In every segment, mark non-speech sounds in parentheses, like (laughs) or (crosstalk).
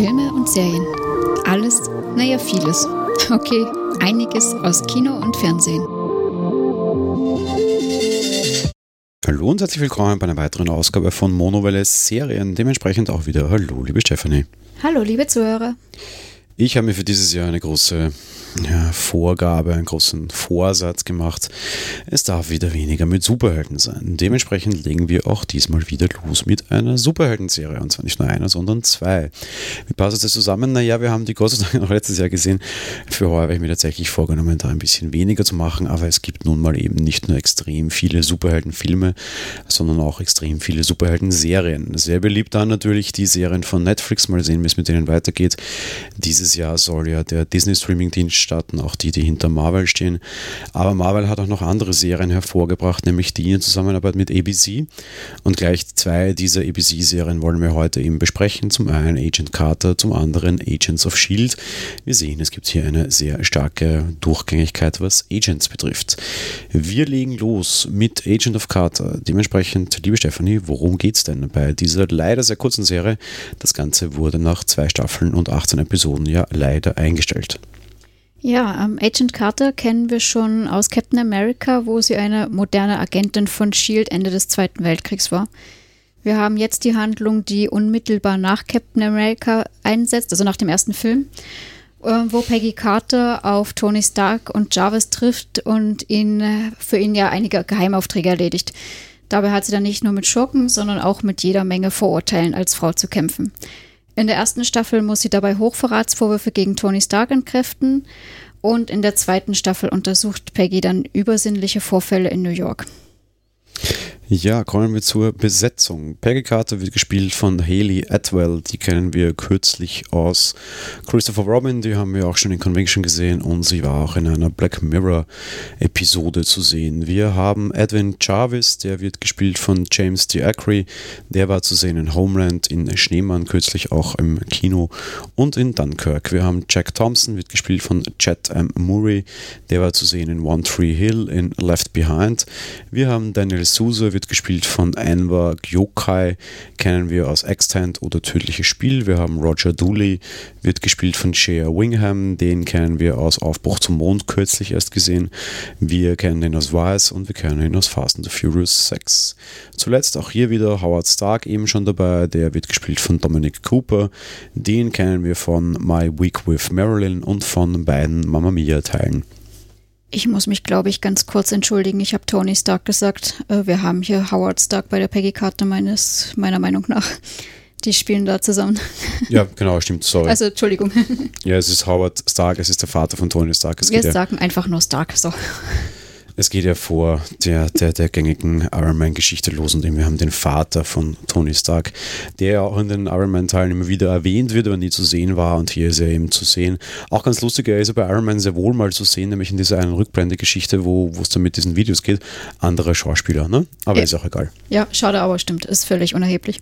Filme und Serien. Alles, naja, vieles. Okay, einiges aus Kino und Fernsehen. Hallo und herzlich willkommen bei einer weiteren Ausgabe von Monowelle Serien. Dementsprechend auch wieder Hallo, liebe Stefanie. Hallo, liebe Zuhörer. Ich habe mir für dieses Jahr eine große ja, Vorgabe, einen großen Vorsatz gemacht. Es darf wieder weniger mit Superhelden sein. Dementsprechend legen wir auch diesmal wieder los mit einer Superhelden-Serie. Und zwar nicht nur einer, sondern zwei. Wie passt das zusammen? Naja, wir haben die Gott sei Dank noch letztes Jahr gesehen. Für heuer habe ich mir tatsächlich vorgenommen, da ein bisschen weniger zu machen. Aber es gibt nun mal eben nicht nur extrem viele Superhelden-Filme, sondern auch extrem viele Superhelden-Serien. Sehr beliebt dann natürlich die Serien von Netflix. Mal sehen, wie es mit denen weitergeht. Dieses Jahr soll ja der Disney-Streaming-Dienst starten, auch die, die hinter Marvel stehen. Aber Marvel hat auch noch andere Serien hervorgebracht, nämlich die in Zusammenarbeit mit ABC. Und gleich zwei dieser ABC-Serien wollen wir heute eben besprechen. Zum einen Agent Carter, zum anderen Agents of Shield. Wir sehen, es gibt hier eine sehr starke Durchgängigkeit, was Agents betrifft. Wir legen los mit Agent of Carter. Dementsprechend, liebe Stefanie, worum geht es denn bei dieser leider sehr kurzen Serie? Das Ganze wurde nach zwei Staffeln und 18 Episoden ja leider eingestellt. Ja, ähm, Agent Carter kennen wir schon aus Captain America, wo sie eine moderne Agentin von Shield Ende des Zweiten Weltkriegs war. Wir haben jetzt die Handlung, die unmittelbar nach Captain America einsetzt, also nach dem ersten Film, äh, wo Peggy Carter auf Tony Stark und Jarvis trifft und ihn äh, für ihn ja einige Geheimaufträge erledigt. Dabei hat sie dann nicht nur mit Schurken, sondern auch mit jeder Menge Vorurteilen als Frau zu kämpfen. In der ersten Staffel muss sie dabei Hochverratsvorwürfe gegen Tony Stark entkräften und in der zweiten Staffel untersucht Peggy dann übersinnliche Vorfälle in New York. Ja, kommen wir zur Besetzung. Peggy Carter wird gespielt von Haley Atwell. Die kennen wir kürzlich aus Christopher Robin. Die haben wir auch schon in Convention gesehen und sie war auch in einer Black Mirror Episode zu sehen. Wir haben Edwin Jarvis, der wird gespielt von James D'Acre. Der war zu sehen in Homeland, in Schneemann kürzlich auch im Kino und in Dunkirk. Wir haben Jack Thompson, wird gespielt von Chet M. Murray. Der war zu sehen in One Tree Hill, in Left Behind. Wir haben Daniel Sousa, wird gespielt von Anwar Gyokai, kennen wir aus Extant oder Tödliches Spiel. Wir haben Roger Dooley, wird gespielt von Shea Wingham, den kennen wir aus Aufbruch zum Mond kürzlich erst gesehen. Wir kennen ihn aus Vice und wir kennen ihn aus Fast and the Furious 6. Zuletzt auch hier wieder Howard Stark eben schon dabei, der wird gespielt von Dominic Cooper. Den kennen wir von My Week with Marilyn und von beiden Mamma Mia Teilen. Ich muss mich, glaube ich, ganz kurz entschuldigen. Ich habe Tony Stark gesagt. Äh, wir haben hier Howard Stark bei der Peggy Carter meines, meiner Meinung nach. Die spielen da zusammen. Ja, genau, stimmt, sorry. Also, Entschuldigung. Ja, es ist Howard Stark, es ist der Vater von Tony Stark. Es Wir sagen einfach nur Stark, so. Es geht ja vor der, der, der gängigen Iron Man-Geschichte los und wir haben den Vater von Tony Stark, der ja auch in den Iron Man-Teilen immer wieder erwähnt wird, aber nie zu sehen war und hier ist er eben zu sehen. Auch ganz lustig, er ist ja bei Iron Man sehr wohl mal zu sehen, nämlich in dieser einen Rückblende-Geschichte, wo es dann mit diesen Videos geht. Anderer Schauspieler, ne? Aber ja. ist auch egal. Ja, schade, aber stimmt, ist völlig unerheblich.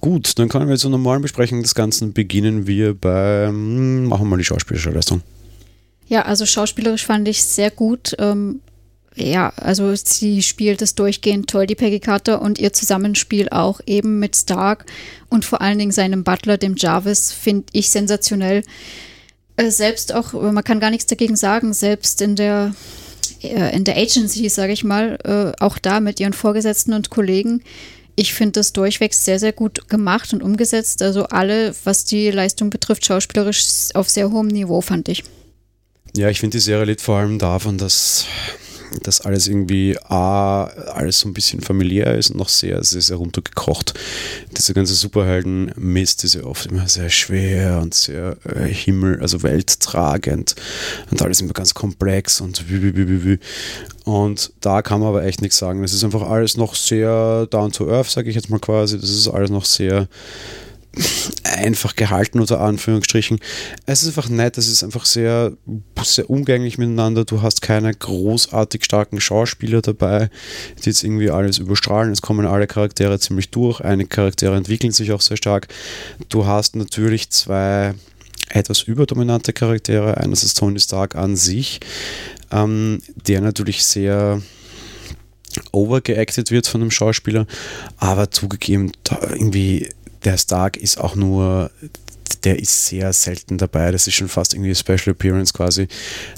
Gut, dann können wir zur normalen Besprechung des Ganzen beginnen wir bei, machen wir mal die schauspielerische Leistung. Ja, also schauspielerisch fand ich sehr gut. Ähm, ja, also sie spielt es durchgehend toll, die Peggy Carter, und ihr Zusammenspiel auch eben mit Stark und vor allen Dingen seinem Butler, dem Jarvis, finde ich sensationell. Äh, selbst auch, man kann gar nichts dagegen sagen, selbst in der, äh, in der Agency, sage ich mal, äh, auch da mit ihren Vorgesetzten und Kollegen, ich finde das durchweg sehr, sehr gut gemacht und umgesetzt. Also alle, was die Leistung betrifft, schauspielerisch auf sehr hohem Niveau, fand ich. Ja, ich finde die Serie liegt vor allem davon, dass dass alles irgendwie A, alles so ein bisschen familiär ist und noch sehr, sehr, sehr runtergekocht. Diese ganze Superhelden-Mist ist ja oft immer sehr schwer und sehr äh, Himmel, also welttragend und alles immer ganz komplex und wie, wie, wie, wie. Und da kann man aber echt nichts sagen. Es ist einfach alles noch sehr down to earth, sage ich jetzt mal quasi. Das ist alles noch sehr einfach gehalten, unter Anführungsstrichen. Es ist einfach nett, es ist einfach sehr, sehr umgänglich miteinander. Du hast keine großartig starken Schauspieler dabei, die jetzt irgendwie alles überstrahlen. Es kommen alle Charaktere ziemlich durch. Einige Charaktere entwickeln sich auch sehr stark. Du hast natürlich zwei etwas überdominante Charaktere. Eines ist Tony Stark an sich, ähm, der natürlich sehr overgeacted wird von dem Schauspieler, aber zugegeben, irgendwie der Stark ist auch nur der ist sehr selten dabei. Das ist schon fast irgendwie Special Appearance quasi.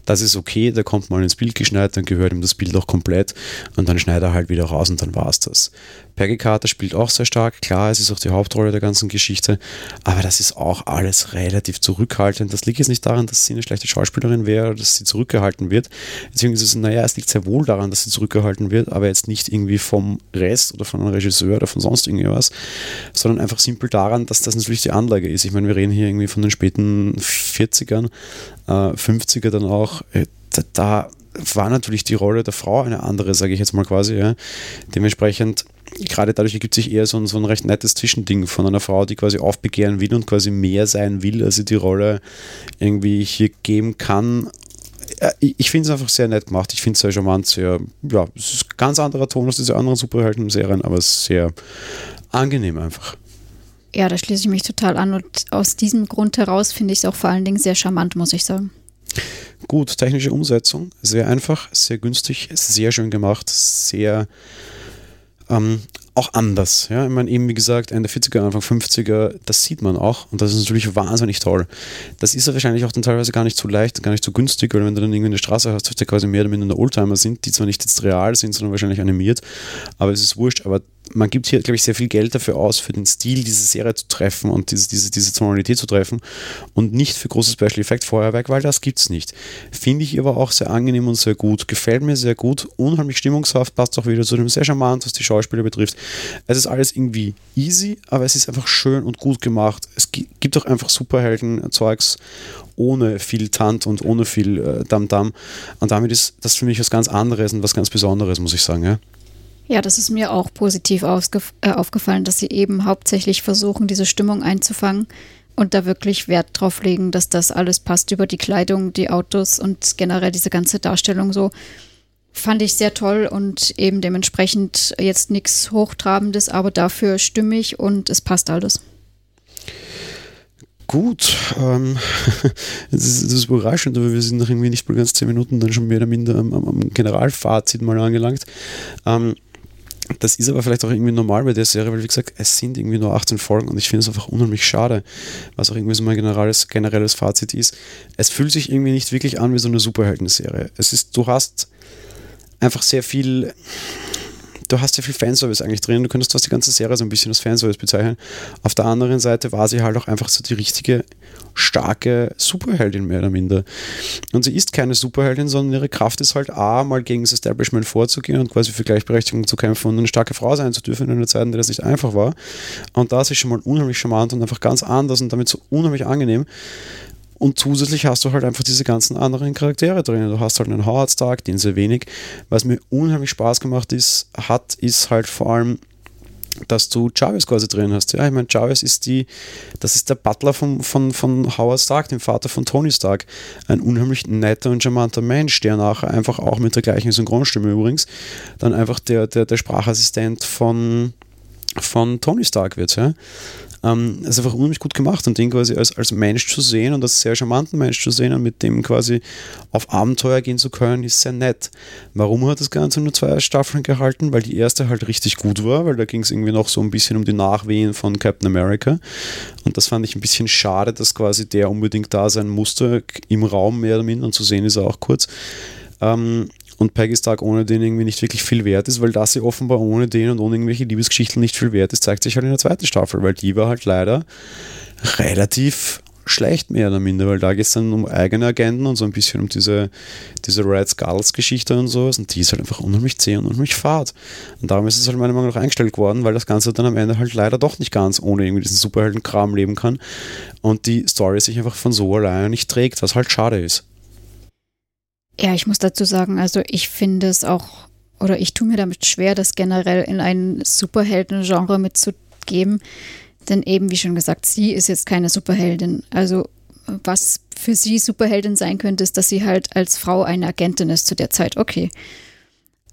Das ist okay, der kommt mal ins Bild geschneit, dann gehört ihm das Bild auch komplett und dann schneidet er halt wieder raus und dann war es das. Peggy Carter spielt auch sehr stark, klar, es ist auch die Hauptrolle der ganzen Geschichte, aber das ist auch alles relativ zurückhaltend. Das liegt jetzt nicht daran, dass sie eine schlechte Schauspielerin wäre oder dass sie zurückgehalten wird. Beziehungsweise, naja, es liegt sehr wohl daran, dass sie zurückgehalten wird, aber jetzt nicht irgendwie vom Rest oder von einem Regisseur oder von sonst irgendwas, sondern einfach simpel daran, dass das natürlich die Anlage ist. Ich meine, wir reden hier irgendwie von den späten 40ern, äh, 50er dann auch. Äh, da, da war natürlich die Rolle der Frau eine andere, sage ich jetzt mal quasi. Ja. Dementsprechend, gerade dadurch ergibt sich eher so ein, so ein recht nettes Zwischending von einer Frau, die quasi aufbegehren will und quasi mehr sein will, als sie die Rolle irgendwie hier geben kann. Ich finde es einfach sehr nett gemacht. Ich finde es sehr charmant, sehr, ja, es ist ein ganz anderer Ton als diese anderen Superhelden-Serien, aber sehr angenehm einfach. Ja, da schließe ich mich total an und aus diesem Grund heraus finde ich es auch vor allen Dingen sehr charmant, muss ich sagen. Gut, technische Umsetzung, sehr einfach, sehr günstig, sehr schön gemacht, sehr ähm, auch anders. Ja? Ich meine, eben wie gesagt, Ende 40er, Anfang 50er, das sieht man auch und das ist natürlich wahnsinnig toll. Das ist ja wahrscheinlich auch dann teilweise gar nicht so leicht, gar nicht so günstig, weil wenn du dann irgendwie eine Straße hast, die quasi mehr oder minder Oldtimer sind, die zwar nicht jetzt real sind, sondern wahrscheinlich animiert, aber es ist wurscht, aber man gibt hier, glaube ich, sehr viel Geld dafür aus, für den Stil diese Serie zu treffen und diese, diese, diese Tonalität zu treffen und nicht für großes Special Effect Feuerwerk, weil das gibt es nicht. Finde ich aber auch sehr angenehm und sehr gut. Gefällt mir sehr gut, unheimlich stimmungshaft, passt auch wieder zu dem sehr charmant, was die Schauspieler betrifft. Es ist alles irgendwie easy, aber es ist einfach schön und gut gemacht. Es gibt auch einfach Superhelden-Zeugs ohne viel Tant und ohne viel äh, Dam-Dam. Und damit ist das für mich was ganz anderes und was ganz Besonderes, muss ich sagen. Ja? Ja, das ist mir auch positiv äh, aufgefallen, dass sie eben hauptsächlich versuchen, diese Stimmung einzufangen und da wirklich Wert drauf legen, dass das alles passt über die Kleidung, die Autos und generell diese ganze Darstellung so. Fand ich sehr toll und eben dementsprechend jetzt nichts Hochtrabendes, aber dafür stimmig und es passt alles. Gut, ähm, (laughs) das, ist, das ist überraschend, aber wir sind nach irgendwie nicht mal ganz zehn Minuten dann schon mehr oder minder am, am Generalfazit mal angelangt. Ähm, das ist aber vielleicht auch irgendwie normal bei der Serie, weil wie gesagt, es sind irgendwie nur 18 Folgen und ich finde es einfach unheimlich schade, was auch irgendwie so mein generelles, generelles Fazit ist. Es fühlt sich irgendwie nicht wirklich an wie so eine Superhelden-Serie. Es ist, du hast einfach sehr viel, du hast sehr viel Fanservice eigentlich drin. Du könntest fast die ganze Serie so ein bisschen als Fanservice bezeichnen. Auf der anderen Seite war sie halt auch einfach so die richtige starke Superheldin mehr oder minder. Und sie ist keine Superheldin, sondern ihre Kraft ist halt A, mal gegen das Establishment vorzugehen und quasi für Gleichberechtigung zu kämpfen und eine starke Frau sein zu dürfen in einer Zeit, in der das nicht einfach war. Und da ist sie schon mal unheimlich charmant und einfach ganz anders und damit so unheimlich angenehm. Und zusätzlich hast du halt einfach diese ganzen anderen Charaktere drin. Du hast halt einen Howard Stark, den sehr wenig. Was mir unheimlich Spaß gemacht ist, hat, ist halt vor allem dass du Chavez quasi drin hast. Ja, ich meine, Chavez ist die, das ist der Butler von, von, von Howard Stark, dem Vater von Tony Stark. Ein unheimlich netter und charmanter Mensch, der nachher einfach auch mit der gleichen Synchronstimme übrigens dann einfach der, der, der Sprachassistent von, von Tony Stark wird. Ja? Ähm, ist einfach unheimlich gut gemacht und den quasi als, als Mensch zu sehen und als sehr charmanten Mensch zu sehen und mit dem quasi auf Abenteuer gehen zu können, ist sehr nett. Warum hat das Ganze nur zwei Staffeln gehalten? Weil die erste halt richtig gut war, weil da ging es irgendwie noch so ein bisschen um die Nachwehen von Captain America und das fand ich ein bisschen schade, dass quasi der unbedingt da sein musste, im Raum mehr oder minder und zu sehen ist er auch kurz. Ähm, und Peggy Stark ohne den irgendwie nicht wirklich viel wert ist, weil das sie offenbar ohne den und ohne irgendwelche Liebesgeschichten nicht viel wert ist, zeigt sich halt in der zweiten Staffel, weil die war halt leider relativ schlecht mehr oder minder, weil da geht es dann um eigene Agenten und so ein bisschen um diese, diese Red Skulls Geschichte und sowas und die ist halt einfach unheimlich zäh und unheimlich fad. Und darum ist es halt meiner Meinung nach eingestellt worden, weil das Ganze dann am Ende halt leider doch nicht ganz ohne irgendwie diesen Superhelden-Kram leben kann und die Story sich einfach von so alleine nicht trägt, was halt schade ist. Ja, ich muss dazu sagen, also ich finde es auch, oder ich tue mir damit schwer, das generell in ein Superhelden-Genre mitzugeben. Denn eben, wie schon gesagt, sie ist jetzt keine Superheldin. Also was für sie Superheldin sein könnte, ist, dass sie halt als Frau eine Agentin ist zu der Zeit. Okay.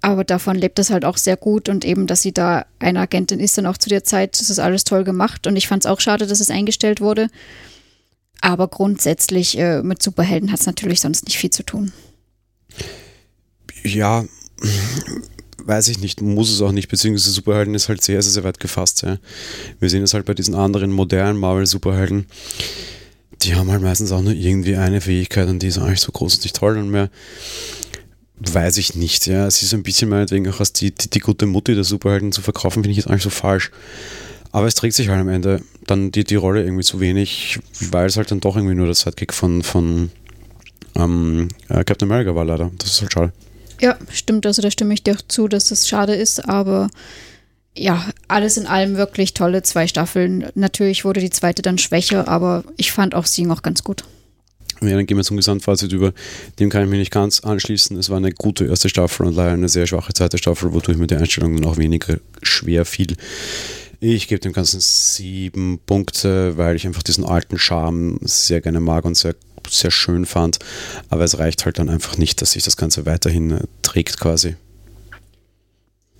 Aber davon lebt das halt auch sehr gut und eben, dass sie da eine Agentin ist, dann auch zu der Zeit, das ist alles toll gemacht. Und ich fand es auch schade, dass es eingestellt wurde. Aber grundsätzlich äh, mit Superhelden hat es natürlich sonst nicht viel zu tun. Ja, weiß ich nicht, muss es auch nicht, beziehungsweise Superhelden ist halt sehr, sehr, sehr weit gefasst. Ja. Wir sehen es halt bei diesen anderen modernen Marvel-Superhelden. die haben halt meistens auch nur irgendwie eine Fähigkeit und die ist eigentlich so groß und nicht toll und mehr weiß ich nicht. Ja, es ist ein bisschen meinetwegen auch als die, die, die gute Mutti der Superhelden zu verkaufen, finde ich jetzt eigentlich so falsch. Aber es trägt sich halt am Ende dann die, die Rolle irgendwie zu wenig, weil es halt dann doch irgendwie nur der Sidekick von, von ähm, äh, Captain America war leider. Das ist halt schade. Ja, stimmt. Also da stimme ich dir auch zu, dass das schade ist, aber ja, alles in allem wirklich tolle zwei Staffeln. Natürlich wurde die zweite dann schwächer, aber ich fand auch sie noch ganz gut. Ja, dann gehen wir zum Gesamtfazit über. Dem kann ich mich nicht ganz anschließen. Es war eine gute erste Staffel und leider eine sehr schwache zweite Staffel, wodurch mir die Einstellung dann auch weniger schwer fiel. Ich gebe dem Ganzen sieben Punkte, weil ich einfach diesen alten Charme sehr gerne mag und sehr, sehr schön fand. Aber es reicht halt dann einfach nicht, dass sich das Ganze weiterhin äh, trägt quasi.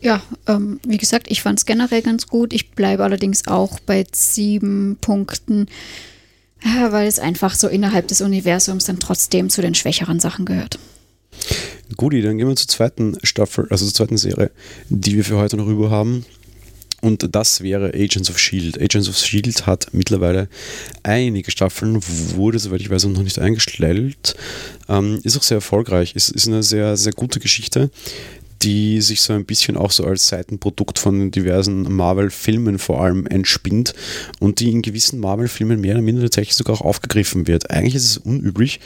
Ja, ähm, wie gesagt, ich fand es generell ganz gut. Ich bleibe allerdings auch bei sieben Punkten, ja, weil es einfach so innerhalb des Universums dann trotzdem zu den schwächeren Sachen gehört. Guti, dann gehen wir zur zweiten Staffel, also zur zweiten Serie, die wir für heute noch über haben. Und das wäre Agents of Shield. Agents of Shield hat mittlerweile einige Staffeln, wurde, soweit ich weiß, noch nicht eingestellt. Ähm, ist auch sehr erfolgreich. Ist, ist eine sehr, sehr gute Geschichte die sich so ein bisschen auch so als Seitenprodukt von diversen Marvel-Filmen vor allem entspinnt und die in gewissen Marvel-Filmen mehr oder minder tatsächlich sogar auch aufgegriffen wird. Eigentlich ist es unüblich,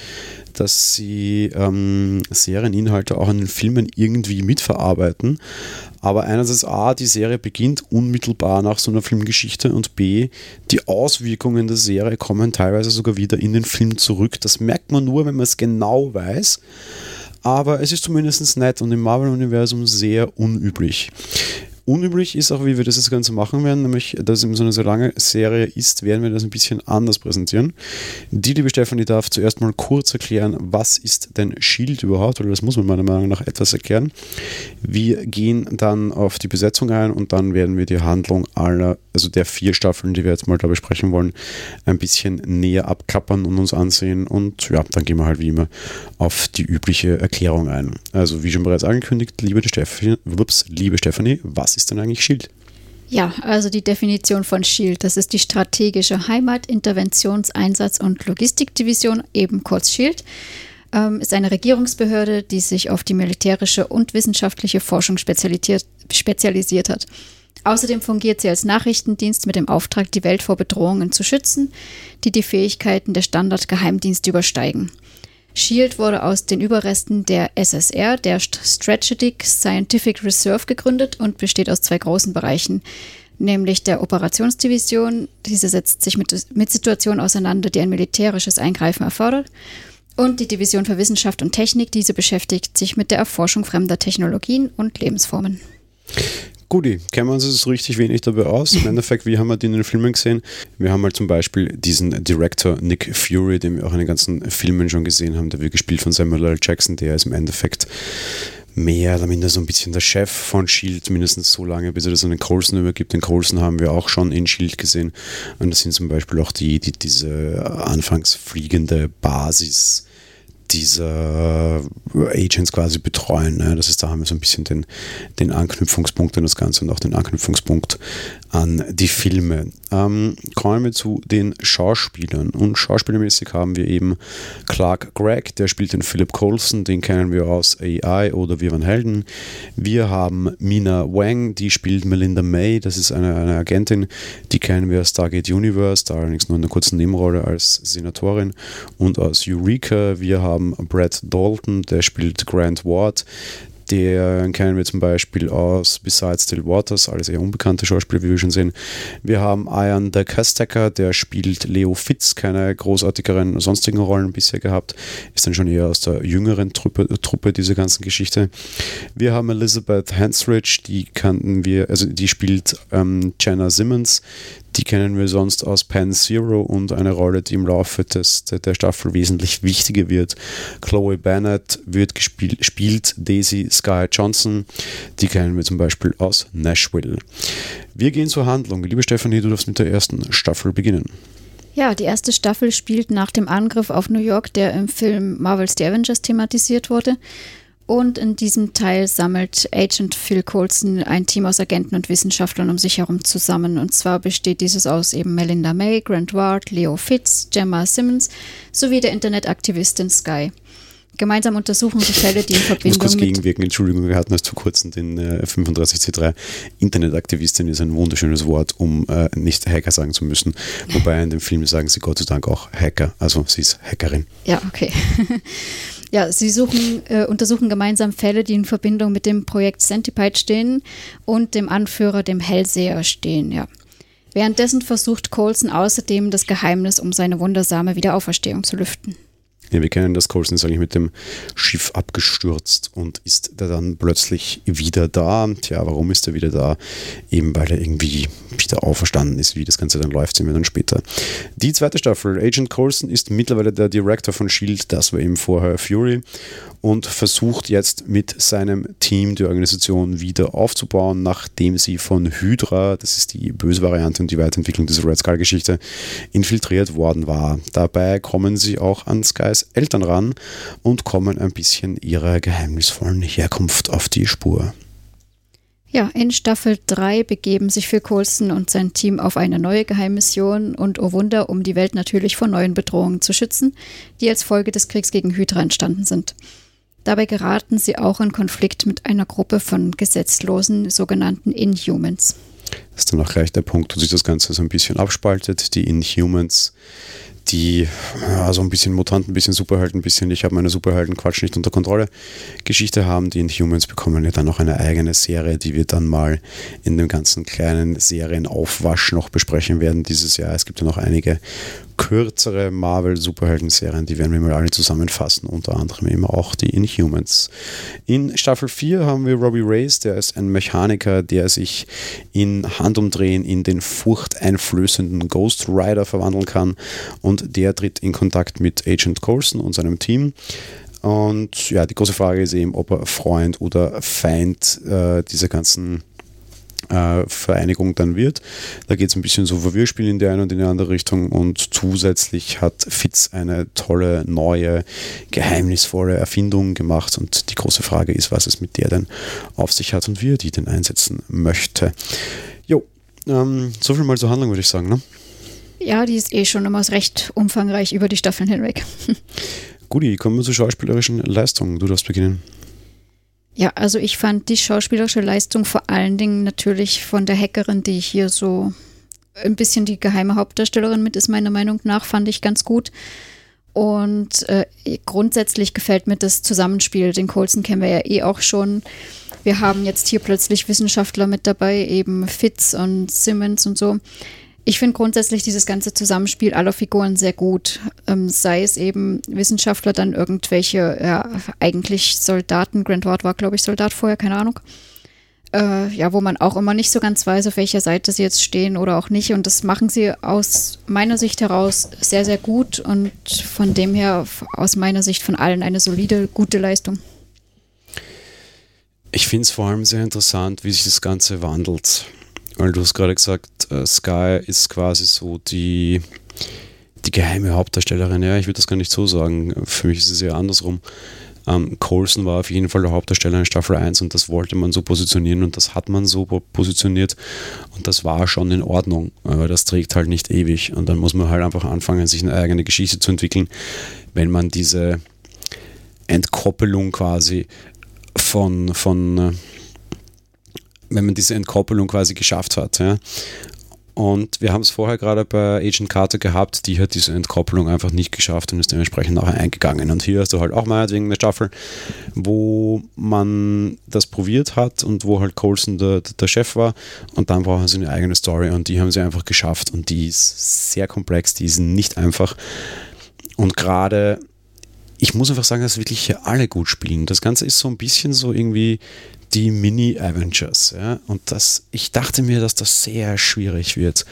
dass sie ähm, Serieninhalte auch in den Filmen irgendwie mitverarbeiten. Aber einerseits A, die Serie beginnt unmittelbar nach so einer Filmgeschichte und B, die Auswirkungen der Serie kommen teilweise sogar wieder in den Film zurück. Das merkt man nur, wenn man es genau weiß aber es ist zumindest nett und im Marvel-Universum sehr unüblich. Unüblich ist auch, wie wir das Ganze machen werden, nämlich, dass es so eine so lange Serie ist, werden wir das ein bisschen anders präsentieren. Die liebe Stefanie darf zuerst mal kurz erklären, was ist denn Shield überhaupt, oder das muss man meiner Meinung nach etwas erklären. Wir gehen dann auf die Besetzung ein und dann werden wir die Handlung aller, also der vier Staffeln, die wir jetzt mal da besprechen wollen, ein bisschen näher abkappern und uns ansehen. Und ja, dann gehen wir halt wie immer auf die übliche Erklärung ein. Also, wie schon bereits angekündigt, liebe Stefanie, liebe Stefanie was ist ist denn eigentlich Shield? Ja, also die Definition von Shield, das ist die strategische Heimat-, Interventions-, Einsatz- und Logistikdivision, eben kurz Shield, ähm, ist eine Regierungsbehörde, die sich auf die militärische und wissenschaftliche Forschung spezialisiert hat. Außerdem fungiert sie als Nachrichtendienst mit dem Auftrag, die Welt vor Bedrohungen zu schützen, die die Fähigkeiten der Standardgeheimdienste übersteigen. SHIELD wurde aus den Überresten der SSR, der Strategic Scientific Reserve, gegründet und besteht aus zwei großen Bereichen, nämlich der Operationsdivision, diese setzt sich mit, mit Situationen auseinander, die ein militärisches Eingreifen erfordert, und die Division für Wissenschaft und Technik, diese beschäftigt sich mit der Erforschung fremder Technologien und Lebensformen. Guti, kennen wir uns jetzt richtig wenig dabei aus. Im (laughs) Endeffekt, wie haben wir die in den Filmen gesehen? Wir haben halt zum Beispiel diesen Director Nick Fury, den wir auch in den ganzen Filmen schon gesehen haben, der wird gespielt von Samuel L. Jackson, der ist im Endeffekt mehr oder minder so ein bisschen der Chef von Shield, mindestens so lange, bis er das an den Colson übergibt. Den Colson haben wir auch schon in Shield gesehen. Und das sind zum Beispiel auch die, die diese anfangs fliegende Basis dieser Agents quasi betreuen. Ne? Das ist, da haben wir so ein bisschen den, den Anknüpfungspunkt an das Ganze und auch den Anknüpfungspunkt an die Filme. Ähm, kommen wir zu den Schauspielern. Und schauspielermäßig haben wir eben Clark Gregg, der spielt den Philip Coulson, den kennen wir aus AI oder Wir waren Helden. Wir haben Mina Wang, die spielt Melinda May, das ist eine, eine Agentin, die kennen wir aus Stargate Universe, da allerdings nur in einer kurzen Nebenrolle als Senatorin. Und aus Eureka, wir haben Brad Dalton, der spielt Grant Ward, den kennen wir zum Beispiel aus Besides Still Waters, alles eher unbekannte Schauspieler, wie wir schon sehen. Wir haben Ian de Castecker, der spielt Leo Fitz, keine großartigeren sonstigen Rollen bisher gehabt, ist dann schon eher aus der jüngeren Truppe, Truppe diese ganzen Geschichte. Wir haben Elizabeth Hansridge, die kannten wir, also die spielt ähm, Jenna Simmons, die kennen wir sonst aus Pan Zero und eine Rolle, die im Laufe des, der Staffel wesentlich wichtiger wird. Chloe Bennett wird gespielt, spielt Daisy Sky Johnson. Die kennen wir zum Beispiel aus Nashville. Wir gehen zur Handlung. Liebe Stefanie, du darfst mit der ersten Staffel beginnen. Ja, die erste Staffel spielt nach dem Angriff auf New York, der im Film Marvel's The Avengers thematisiert wurde. Und in diesem Teil sammelt Agent Phil Coulson ein Team aus Agenten und Wissenschaftlern um sich herum zusammen. Und zwar besteht dieses aus eben Melinda May, Grant Ward, Leo Fitz, Gemma Simmons sowie der Internetaktivistin Sky. Gemeinsam untersuchen sie Fälle, die in Verbindung ich muss kurz mit gegenwirken, Entschuldigung, wir hatten erst vor kurzem den äh, 35C3. Internetaktivistin ist ein wunderschönes Wort, um äh, nicht Hacker sagen zu müssen. Wobei in dem Film sagen sie Gott sei Dank auch Hacker, also sie ist Hackerin. Ja, okay. (laughs) ja, sie suchen, äh, untersuchen gemeinsam Fälle, die in Verbindung mit dem Projekt Centipede stehen und dem Anführer, dem Hellseher, stehen, ja. Währenddessen versucht Colson außerdem, das Geheimnis um seine wundersame Wiederauferstehung zu lüften. Ja, wir kennen das, Colson ist eigentlich mit dem Schiff abgestürzt und ist da dann plötzlich wieder da. Tja, warum ist er wieder da? Eben weil er irgendwie wieder auferstanden ist. Wie das Ganze dann läuft, sehen wir dann später. Die zweite Staffel, Agent Colson ist mittlerweile der Director von S.H.I.E.L.D., das war eben vorher Fury und versucht jetzt mit seinem Team die Organisation wieder aufzubauen, nachdem sie von Hydra, das ist die böse Variante und die Weiterentwicklung dieser Red Skull-Geschichte, infiltriert worden war. Dabei kommen sie auch an Skys Eltern ran und kommen ein bisschen ihrer geheimnisvollen Herkunft auf die Spur. Ja, in Staffel 3 begeben sich Phil Coulson und sein Team auf eine neue Geheimmission und oh Wunder, um die Welt natürlich vor neuen Bedrohungen zu schützen, die als Folge des Kriegs gegen Hydra entstanden sind. Dabei geraten sie auch in Konflikt mit einer Gruppe von gesetzlosen sogenannten Inhumans. Das ist dann auch gleich der Punkt, wo sich das Ganze so ein bisschen abspaltet. Die Inhumans die ja, so ein bisschen Mutanten, ein bisschen Superhelden, ein bisschen ich habe meine Superhelden-Quatsch nicht unter Kontrolle Geschichte haben. Die Inhumans bekommen ja dann noch eine eigene Serie, die wir dann mal in dem ganzen kleinen Serienaufwasch noch besprechen werden dieses Jahr. Es gibt ja noch einige kürzere Marvel-Superhelden-Serien, die werden wir mal alle zusammenfassen, unter anderem eben auch die Inhumans. In Staffel 4 haben wir Robbie Reyes, der ist ein Mechaniker, der sich in Handumdrehen in den furchteinflößenden Ghost Rider verwandeln kann und der tritt in Kontakt mit Agent Coulson und seinem Team. Und ja, die große Frage ist eben, ob er Freund oder Feind äh, dieser ganzen äh, Vereinigung dann wird. Da geht es ein bisschen so Verwirrspiel in die eine und in die andere Richtung und zusätzlich hat Fitz eine tolle, neue, geheimnisvolle Erfindung gemacht und die große Frage ist, was es mit der denn auf sich hat und wie er die denn einsetzen möchte. Jo, ähm, so mal zur Handlung, würde ich sagen. Ne? Ja, die ist eh schon immer recht umfangreich über die Staffeln hinweg. (laughs) Guti, kommen wir zur schauspielerischen Leistung. Du darfst beginnen. Ja, also ich fand die schauspielerische Leistung vor allen Dingen natürlich von der Hackerin, die hier so ein bisschen die geheime Hauptdarstellerin mit ist, meiner Meinung nach, fand ich ganz gut. Und äh, grundsätzlich gefällt mir das Zusammenspiel. Den Colson kennen wir ja eh auch schon. Wir haben jetzt hier plötzlich Wissenschaftler mit dabei, eben Fitz und Simmons und so. Ich finde grundsätzlich dieses ganze Zusammenspiel aller Figuren sehr gut. Ähm, sei es eben Wissenschaftler, dann irgendwelche, ja, eigentlich Soldaten. Grant Ward war, glaube ich, Soldat vorher, keine Ahnung. Äh, ja, wo man auch immer nicht so ganz weiß, auf welcher Seite sie jetzt stehen oder auch nicht. Und das machen sie aus meiner Sicht heraus sehr, sehr gut und von dem her aus meiner Sicht von allen eine solide, gute Leistung. Ich finde es vor allem sehr interessant, wie sich das Ganze wandelt. Weil du hast gerade gesagt, äh, Sky ist quasi so die, die geheime Hauptdarstellerin. Ja, ich würde das gar nicht so sagen. Für mich ist es eher andersrum. Ähm, Colson war auf jeden Fall der Hauptdarsteller in Staffel 1 und das wollte man so positionieren und das hat man so positioniert und das war schon in Ordnung, aber das trägt halt nicht ewig und dann muss man halt einfach anfangen, sich eine eigene Geschichte zu entwickeln, wenn man diese Entkoppelung quasi von, von äh, wenn man diese Entkoppelung quasi geschafft hat. Ja. Und wir haben es vorher gerade bei Agent Carter gehabt, die hat diese Entkoppelung einfach nicht geschafft und ist dementsprechend nachher eingegangen. Und hier hast du halt auch meinetwegen eine Staffel, wo man das probiert hat und wo halt Colson der, der Chef war und dann brauchen sie eine eigene Story und die haben sie einfach geschafft und die ist sehr komplex, die ist nicht einfach. Und gerade, ich muss einfach sagen, dass wirklich hier alle gut spielen. Das Ganze ist so ein bisschen so irgendwie die Mini-Avengers. Ja? Und das, ich dachte mir, dass das sehr schwierig wird,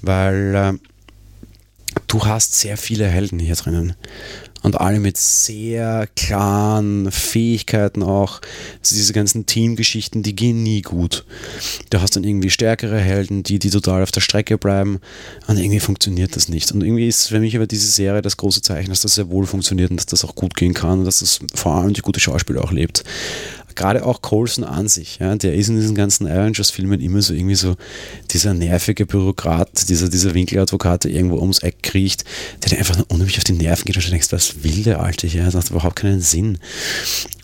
weil äh, du hast sehr viele Helden hier drinnen. Und alle mit sehr klaren Fähigkeiten auch. Also diese ganzen Teamgeschichten, die gehen nie gut. Du hast dann irgendwie stärkere Helden, die, die total auf der Strecke bleiben und irgendwie funktioniert das nicht. Und irgendwie ist für mich aber diese Serie das große Zeichen, dass das sehr wohl funktioniert und dass das auch gut gehen kann und dass das vor allem die gute Schauspieler auch lebt gerade auch Colson an sich, ja, der ist in diesen ganzen Avengers-Filmen immer so irgendwie so dieser nervige Bürokrat, dieser, dieser Winkeladvokat, der irgendwo ums Eck kriecht, der dir einfach unheimlich auf die Nerven geht und du denkst, was will der Alte hier? Das hat überhaupt keinen Sinn.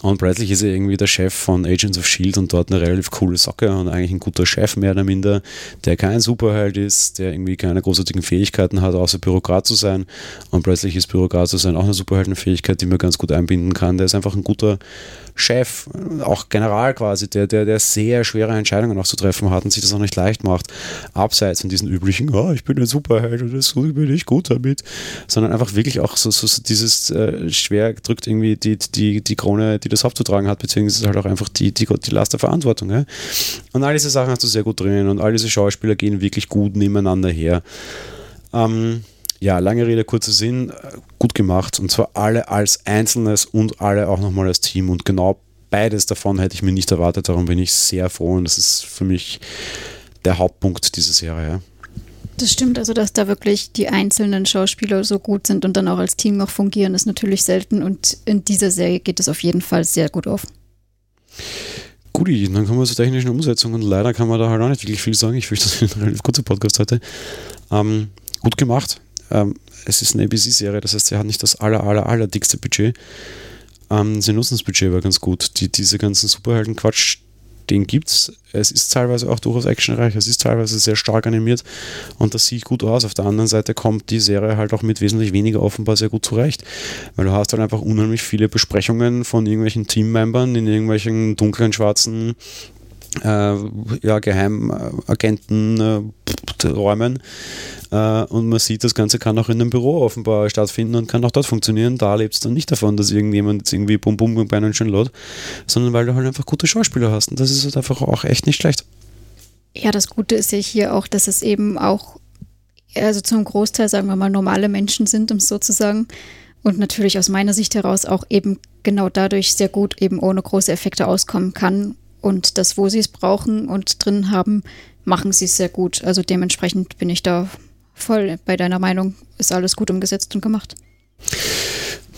Und Bradley ist ja irgendwie der Chef von Agents of Shield und dort eine relativ coole Socke und eigentlich ein guter Chef, mehr oder minder, der kein Superheld ist, der irgendwie keine großartigen Fähigkeiten hat, außer Bürokrat zu sein. Und plötzlich ist Bürokrat zu sein auch eine Superheldenfähigkeit, die man ganz gut einbinden kann. Der ist einfach ein guter Chef, auch General quasi, der, der, der sehr schwere Entscheidungen auch zu treffen hat und sich das auch nicht leicht macht, abseits von diesen üblichen, oh, ich bin ein Superheld und das bin ich gut damit, sondern einfach wirklich auch so, so, so dieses äh, schwer drückt irgendwie die, die, die Krone, die das aufzutragen hat, beziehungsweise halt auch einfach die, die, die Last der Verantwortung. Ja? Und all diese Sachen hast du sehr gut drin und all diese Schauspieler gehen wirklich gut nebeneinander her. Ähm, ja, lange Rede, kurzer Sinn, gut gemacht und zwar alle als Einzelnes und alle auch nochmal als Team und genau beides davon hätte ich mir nicht erwartet, darum bin ich sehr froh und das ist für mich der Hauptpunkt dieser Serie. Das stimmt, also dass da wirklich die einzelnen Schauspieler so gut sind und dann auch als Team noch fungieren, ist natürlich selten und in dieser Serie geht es auf jeden Fall sehr gut auf. Guti, dann kommen wir zur technischen Umsetzung und leider kann man da halt auch nicht wirklich viel sagen. Ich fürchte, das ist ein relativ kurzer Podcast heute. Ähm, gut gemacht, ähm, es ist eine ABC-Serie, das heißt, sie hat nicht das aller, aller, aller dickste Budget. Ähm, sie nutzen das Budget aber ganz gut. Die, diese ganzen Superhelden-Quatsch, den gibt Es Es ist teilweise auch durchaus actionreich, es ist teilweise sehr stark animiert und das sieht gut aus. Auf der anderen Seite kommt die Serie halt auch mit wesentlich weniger offenbar sehr gut zurecht, weil du hast halt einfach unheimlich viele Besprechungen von irgendwelchen Teammembern in irgendwelchen dunklen, schwarzen äh, ja, Geheimagenten äh, räumen. Äh, und man sieht, das Ganze kann auch in einem Büro offenbar stattfinden und kann auch dort funktionieren. Da lebst du nicht davon, dass irgendjemand jetzt irgendwie bum bum bei einem schön laut, sondern weil du halt einfach gute Schauspieler hast. Und das ist halt einfach auch echt nicht schlecht. Ja, das Gute ist ja hier auch, dass es eben auch, also zum Großteil, sagen wir mal, normale Menschen sind, um es so zu sagen. Und natürlich aus meiner Sicht heraus auch eben genau dadurch sehr gut eben ohne große Effekte auskommen kann und das, wo sie es brauchen und drin haben, machen sie es sehr gut. Also dementsprechend bin ich da voll bei deiner Meinung. Ist alles gut umgesetzt und gemacht.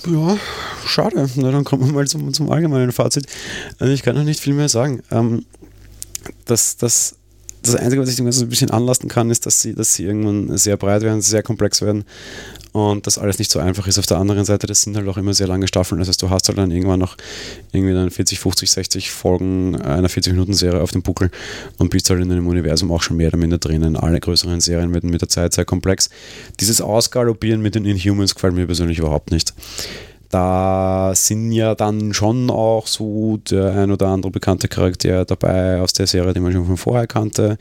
Ja, schade. Na, dann kommen wir mal zum, zum allgemeinen Fazit. Also ich kann noch nicht viel mehr sagen. Ähm, das, das, das Einzige, was ich dem Ganzen ein bisschen anlasten kann, ist, dass sie, dass sie irgendwann sehr breit werden, sehr komplex werden und das alles nicht so einfach ist. Auf der anderen Seite, das sind halt auch immer sehr lange Staffeln. Das heißt, du hast halt dann irgendwann noch irgendwie dann 40, 50, 60 Folgen einer 40-Minuten-Serie auf dem Buckel und bist halt in einem Universum auch schon mehr oder minder drinnen. Alle größeren Serien werden mit der Zeit sehr komplex. Dieses Ausgaloppieren mit den Inhumans gefällt mir persönlich überhaupt nicht da sind ja dann schon auch so der ein oder andere bekannte Charakter dabei aus der Serie, die man schon von vorher kannte,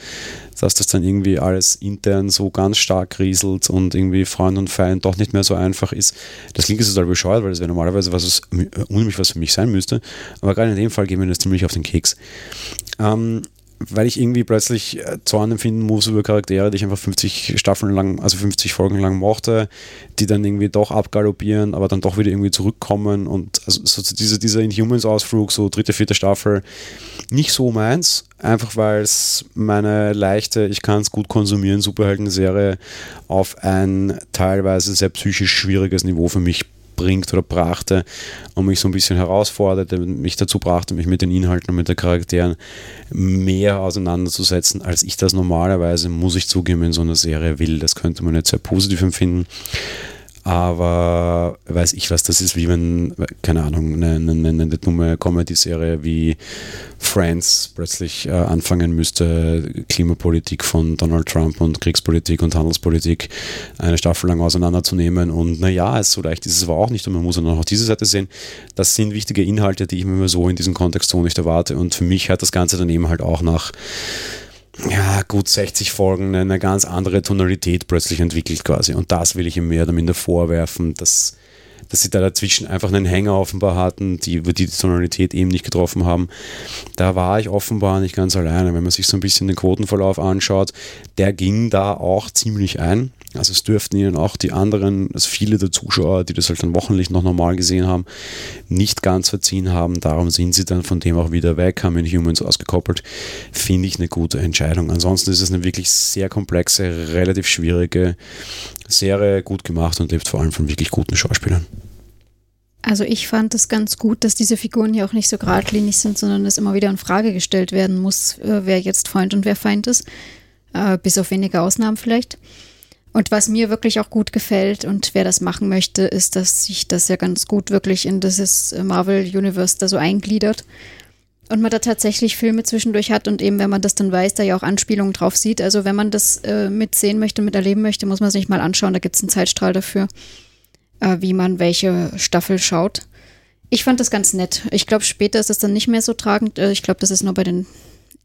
dass das dann irgendwie alles intern so ganz stark rieselt und irgendwie Freund und Feind doch nicht mehr so einfach ist. Das klingt jetzt total bescheuert, weil das wäre normalerweise was, unheimlich was für mich sein müsste, aber gerade in dem Fall geht mir das ziemlich auf den Keks. Ähm, weil ich irgendwie plötzlich äh, Zorn empfinden muss über Charaktere, die ich einfach 50 Staffeln lang, also 50 Folgen lang mochte, die dann irgendwie doch abgaloppieren, aber dann doch wieder irgendwie zurückkommen und also so diese, dieser Inhumans-Ausflug, so dritte, vierte Staffel, nicht so meins, einfach weil es meine leichte, ich kann es gut konsumieren, Superhelden-Serie auf ein teilweise sehr psychisch schwieriges Niveau für mich bringt oder brachte und mich so ein bisschen herausforderte, mich dazu brachte, mich mit den Inhalten und mit den Charakteren mehr auseinanderzusetzen, als ich das normalerweise, muss ich zugeben, in so einer Serie will. Das könnte man jetzt sehr positiv empfinden aber weiß ich was, das ist wie wenn, keine Ahnung, eine, eine, eine dumme Comedy-Serie wie Friends plötzlich äh, anfangen müsste, Klimapolitik von Donald Trump und Kriegspolitik und Handelspolitik eine Staffel lang auseinanderzunehmen und naja, so leicht ist es aber auch nicht und man muss auch diese Seite sehen. Das sind wichtige Inhalte, die ich mir so in diesem Kontext so nicht erwarte und für mich hat das Ganze dann eben halt auch nach ja, gut 60 Folgen eine ganz andere Tonalität plötzlich entwickelt quasi. Und das will ich ihm mehr oder minder vorwerfen, dass, dass sie da dazwischen einfach einen Hänger offenbar hatten, die die Tonalität eben nicht getroffen haben. Da war ich offenbar nicht ganz alleine. Wenn man sich so ein bisschen den Quotenverlauf anschaut, der ging da auch ziemlich ein. Also es dürften ihnen auch die anderen, also viele der Zuschauer, die das halt dann wochenlich noch normal gesehen haben, nicht ganz verziehen haben. Darum sind sie dann von dem auch wieder weg, haben in Humans ausgekoppelt. Finde ich eine gute Entscheidung. Ansonsten ist es eine wirklich sehr komplexe, relativ schwierige Serie, gut gemacht und lebt vor allem von wirklich guten Schauspielern. Also ich fand es ganz gut, dass diese Figuren hier auch nicht so geradlinig sind, sondern es immer wieder in Frage gestellt werden muss, äh, wer jetzt Freund und wer Feind ist. Äh, bis auf wenige Ausnahmen vielleicht. Und was mir wirklich auch gut gefällt und wer das machen möchte, ist, dass sich das ja ganz gut wirklich in dieses Marvel Universe da so eingliedert. Und man da tatsächlich Filme zwischendurch hat und eben, wenn man das dann weiß, da ja auch Anspielungen drauf sieht. Also wenn man das äh, mitsehen möchte, miterleben möchte, muss man sich mal anschauen. Da gibt es einen Zeitstrahl dafür äh, wie man welche Staffel schaut. Ich fand das ganz nett. Ich glaube, später ist es dann nicht mehr so tragend. Äh, ich glaube, das ist nur bei den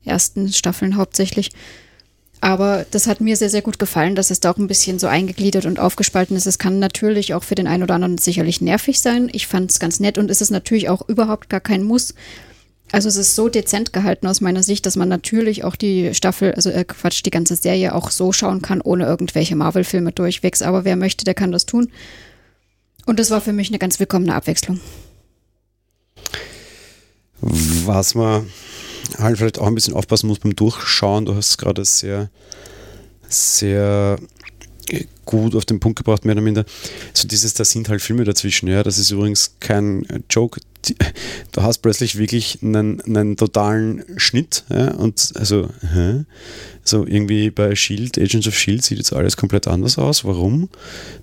ersten Staffeln hauptsächlich. Aber das hat mir sehr, sehr gut gefallen, dass es da auch ein bisschen so eingegliedert und aufgespalten ist. Es kann natürlich auch für den einen oder anderen sicherlich nervig sein. Ich fand es ganz nett und es ist natürlich auch überhaupt gar kein Muss. Also es ist so dezent gehalten aus meiner Sicht, dass man natürlich auch die Staffel, also äh, Quatsch, die ganze Serie auch so schauen kann, ohne irgendwelche Marvel-Filme durchwegs. Aber wer möchte, der kann das tun. Und das war für mich eine ganz willkommene Abwechslung. Was man halt vielleicht auch ein bisschen aufpassen muss beim Durchschauen, du hast gerade sehr, sehr gut auf den Punkt gebracht, mehr oder minder. So dieses, da sind halt Filme dazwischen, ja. Das ist übrigens kein Joke. Du hast plötzlich wirklich einen, einen totalen Schnitt, ja, und also, hä? So irgendwie bei Shield, Agents of Shield sieht jetzt alles komplett anders aus. Warum?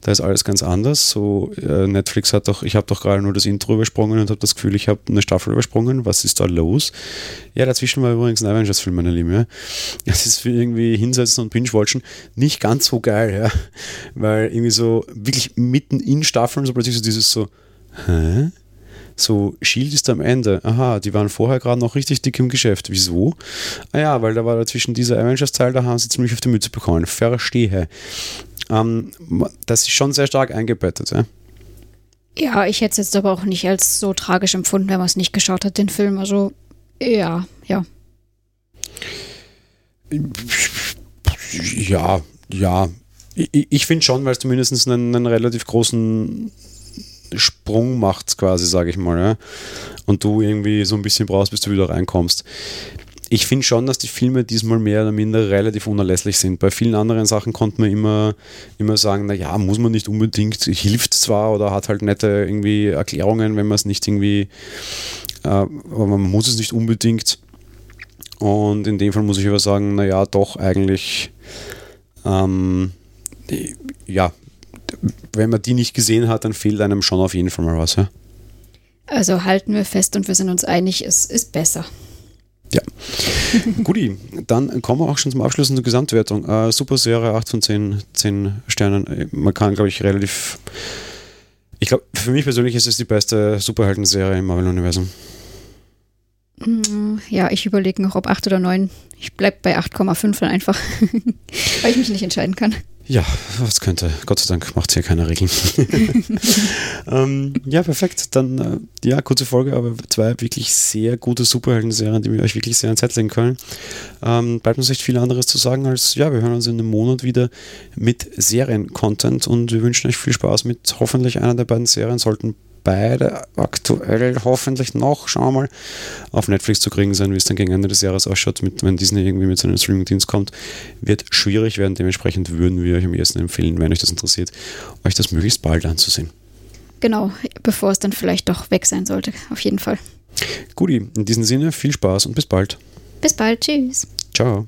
Da ist alles ganz anders. So äh, Netflix hat doch, ich habe doch gerade nur das Intro übersprungen und habe das Gefühl, ich habe eine Staffel übersprungen. Was ist da los? Ja, dazwischen war übrigens ein Avengers-Film, meine Lieben. Ja. Das ist für irgendwie hinsetzen und binge-watchen nicht ganz so geil, ja. Weil irgendwie so wirklich mitten in Staffeln so plötzlich so dieses so, hä? So, Shield ist am Ende. Aha, die waren vorher gerade noch richtig dick im Geschäft. Wieso? Ah ja, weil da war dazwischen dieser Avengers-Teil, da haben sie ziemlich auf die Mütze bekommen. Verstehe. Ähm, das ist schon sehr stark eingebettet, ja. Ja, ich hätte es jetzt aber auch nicht als so tragisch empfunden, wenn man es nicht geschaut hat, den Film. Also, ja, ja. Ja, ja. Ich, ich finde schon, weil es zumindest einen, einen relativ großen Sprung macht, quasi, sage ich mal. Ja? Und du irgendwie so ein bisschen brauchst, bis du wieder reinkommst. Ich finde schon, dass die Filme diesmal mehr oder minder relativ unerlässlich sind. Bei vielen anderen Sachen konnte man immer, immer sagen, naja, muss man nicht unbedingt, hilft zwar oder hat halt nette irgendwie Erklärungen, wenn man es nicht irgendwie, äh, aber man muss es nicht unbedingt. Und in dem Fall muss ich aber sagen, naja, doch eigentlich, ähm, ja, wenn man die nicht gesehen hat, dann fehlt einem schon auf jeden Fall mal was. Ja? Also halten wir fest und wir sind uns einig, es ist besser. Ja. (laughs) Guti, dann kommen wir auch schon zum Abschluss in der Gesamtwertung. Äh, super Serie, 8 von 10, 10 Sternen. Man kann, glaube ich, relativ. Ich glaube, für mich persönlich ist es die beste Superhelden-Serie im Marvel-Universum. Mm, ja, ich überlege noch, ob 8 oder 9. Ich bleibe bei 8,5 dann einfach, (laughs) weil ich mich nicht entscheiden kann. Ja, was könnte. Gott sei Dank macht es hier keine Regeln. (laughs) (laughs) ähm, ja, perfekt. Dann, äh, ja, kurze Folge, aber zwei wirklich sehr gute Superhelden-Serien, die wir euch wirklich sehr ans Herz legen können. Ähm, bleibt uns echt viel anderes zu sagen als, ja, wir hören uns in einem Monat wieder mit Serien-Content und wir wünschen euch viel Spaß mit hoffentlich einer der beiden Serien. Sollten beide aktuell hoffentlich noch, schauen wir mal, auf Netflix zu kriegen sein, wie es dann gegen Ende des Jahres ausschaut, mit, wenn Disney irgendwie mit seinem Streaming-Dienst kommt, wird schwierig werden. Dementsprechend würden wir euch am ehesten empfehlen, wenn euch das interessiert, euch das möglichst bald anzusehen. Genau, bevor es dann vielleicht doch weg sein sollte, auf jeden Fall. Guti, in diesem Sinne viel Spaß und bis bald. Bis bald, tschüss. Ciao.